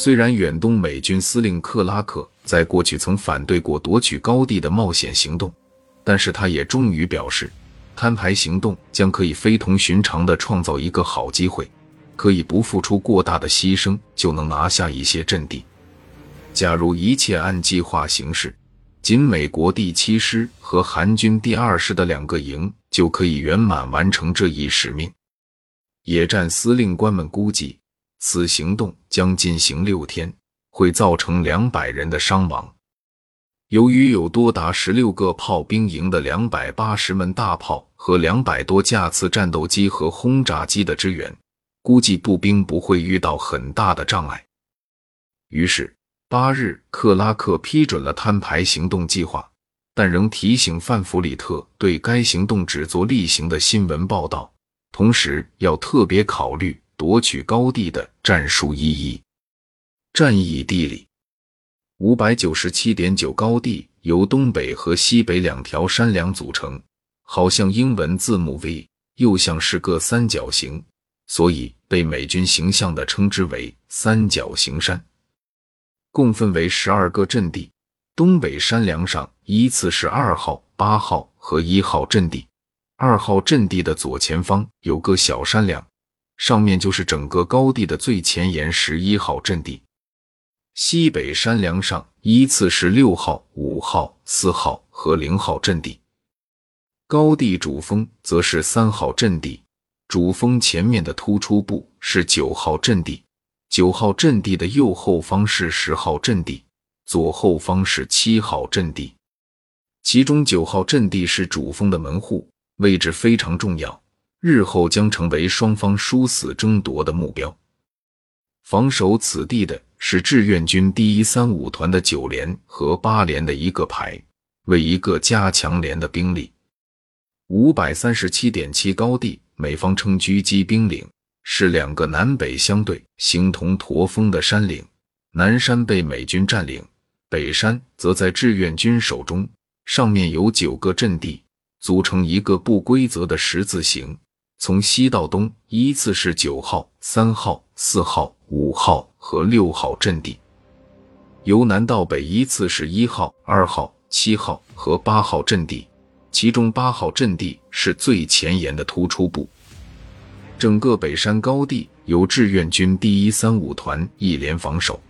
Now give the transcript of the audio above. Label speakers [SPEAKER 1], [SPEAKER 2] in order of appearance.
[SPEAKER 1] 虽然远东美军司令克拉克在过去曾反对过夺取高地的冒险行动，但是他也终于表示，摊牌行动将可以非同寻常地创造一个好机会，可以不付出过大的牺牲就能拿下一些阵地。假如一切按计划行事，仅美国第七师和韩军第二师的两个营就可以圆满完成这一使命。野战司令官们估计，此行动将进行六天，会造成两百人的伤亡。由于有多达十六个炮兵营的两百八十门大炮和两百多架次战斗机和轰炸机的支援，估计步兵不会遇到很大的障碍。于是。八日，克拉克批准了摊牌行动计划，但仍提醒范弗里特对该行动只做例行的新闻报道，同时要特别考虑夺取高地的战术意义。战役地理：五百九十七点九高地由东北和西北两条山梁组成，好像英文字母 V，又像是个三角形，所以被美军形象地称之为三角形山。共分为十二个阵地，东北山梁上依次是二号、八号和一号阵地。二号阵地的左前方有个小山梁，上面就是整个高地的最前沿十一号阵地。西北山梁上依次是六号、五号、四号和零号阵地。高地主峰则是三号阵地，主峰前面的突出部是九号阵地。九号阵地的右后方是十号阵地，左后方是七号阵地。其中九号阵地是主峰的门户，位置非常重要，日后将成为双方殊死争夺的目标。防守此地的是志愿军第一三五团的九连和八连的一个排，为一个加强连的兵力。五百三十七点七高地，美方称狙击兵岭。是两个南北相对、形同驼峰的山岭，南山被美军占领，北山则在志愿军手中。上面有九个阵地，组成一个不规则的十字形。从西到东依次是九号、三号、四号、五号和六号阵地；由南到北依次是一号、二号、七号和八号阵地，其中八号阵地是最前沿的突出部。整个北山高地由志愿军第一三五团一连防守。